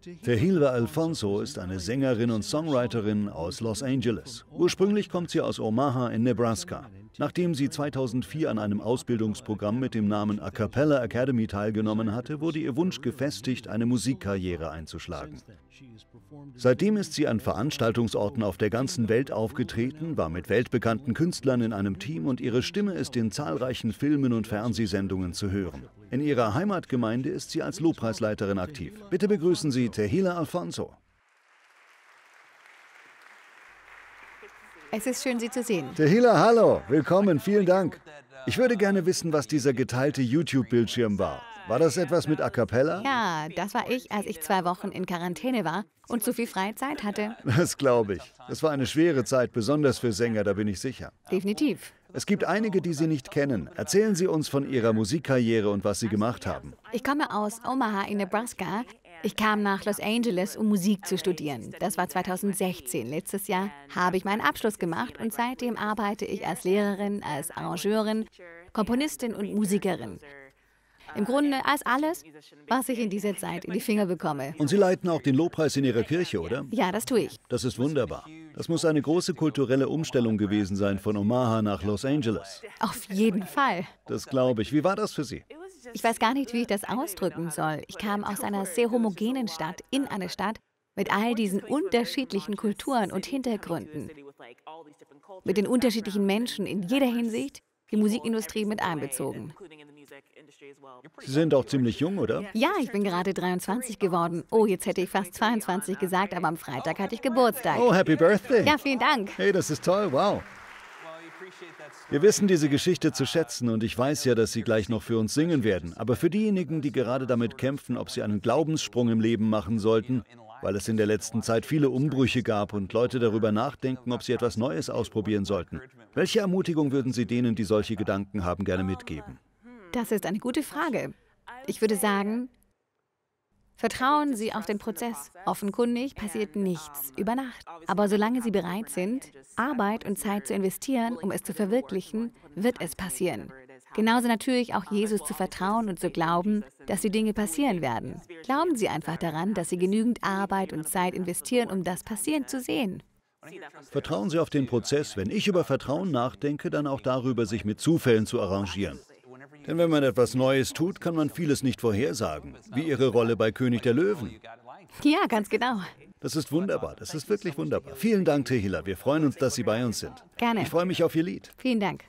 Tehilda Alfonso ist eine Sängerin und Songwriterin aus Los Angeles. Ursprünglich kommt sie aus Omaha in Nebraska. Nachdem sie 2004 an einem Ausbildungsprogramm mit dem Namen A Cappella Academy teilgenommen hatte, wurde ihr Wunsch gefestigt, eine Musikkarriere einzuschlagen. Seitdem ist sie an Veranstaltungsorten auf der ganzen Welt aufgetreten, war mit weltbekannten Künstlern in einem Team und ihre Stimme ist in zahlreichen Filmen und Fernsehsendungen zu hören. In ihrer Heimatgemeinde ist sie als Lobpreisleiterin aktiv. Bitte begrüßen Sie Tehila Alfonso. Es ist schön, Sie zu sehen. Tehila, hallo, willkommen, vielen Dank. Ich würde gerne wissen, was dieser geteilte YouTube-Bildschirm war. War das etwas mit A Cappella? Ja, das war ich, als ich zwei Wochen in Quarantäne war und zu viel Freizeit hatte. Das glaube ich. Das war eine schwere Zeit, besonders für Sänger, da bin ich sicher. Definitiv. Es gibt einige, die Sie nicht kennen. Erzählen Sie uns von Ihrer Musikkarriere und was Sie gemacht haben. Ich komme aus Omaha in Nebraska. Ich kam nach Los Angeles, um Musik zu studieren. Das war 2016. Letztes Jahr habe ich meinen Abschluss gemacht und seitdem arbeite ich als Lehrerin, als Arrangeurin, Komponistin und Musikerin. Im Grunde als alles, was ich in dieser Zeit in die Finger bekomme. Und Sie leiten auch den Lobpreis in Ihrer Kirche, oder? Ja, das tue ich. Das ist wunderbar. Das muss eine große kulturelle Umstellung gewesen sein von Omaha nach Los Angeles. Auf jeden Fall. Das glaube ich. Wie war das für Sie? Ich weiß gar nicht, wie ich das ausdrücken soll. Ich kam aus einer sehr homogenen Stadt in eine Stadt mit all diesen unterschiedlichen Kulturen und Hintergründen. Mit den unterschiedlichen Menschen in jeder Hinsicht, die Musikindustrie mit einbezogen. Sie sind auch ziemlich jung, oder? Ja, ich bin gerade 23 geworden. Oh, jetzt hätte ich fast 22 gesagt, aber am Freitag hatte ich Geburtstag. Oh, Happy Birthday. Ja, vielen Dank. Hey, das ist toll, wow. Wir wissen diese Geschichte zu schätzen und ich weiß ja, dass Sie gleich noch für uns singen werden. Aber für diejenigen, die gerade damit kämpfen, ob sie einen Glaubenssprung im Leben machen sollten, weil es in der letzten Zeit viele Umbrüche gab und Leute darüber nachdenken, ob sie etwas Neues ausprobieren sollten. Welche Ermutigung würden Sie denen, die solche Gedanken haben, gerne mitgeben? Das ist eine gute Frage. Ich würde sagen, vertrauen Sie auf den Prozess. Offenkundig passiert nichts über Nacht. Aber solange Sie bereit sind, Arbeit und Zeit zu investieren, um es zu verwirklichen, wird es passieren. Genauso natürlich auch Jesus zu vertrauen und zu glauben, dass die Dinge passieren werden. Glauben Sie einfach daran, dass Sie genügend Arbeit und Zeit investieren, um das passieren zu sehen. Vertrauen Sie auf den Prozess. Wenn ich über Vertrauen nachdenke, dann auch darüber, sich mit Zufällen zu arrangieren. Denn wenn man etwas Neues tut, kann man vieles nicht vorhersagen, wie Ihre Rolle bei König der Löwen. Ja, ganz genau. Das ist wunderbar, das ist wirklich wunderbar. Vielen Dank, Tehila. Wir freuen uns, dass Sie bei uns sind. Gerne. Ich freue mich auf Ihr Lied. Vielen Dank.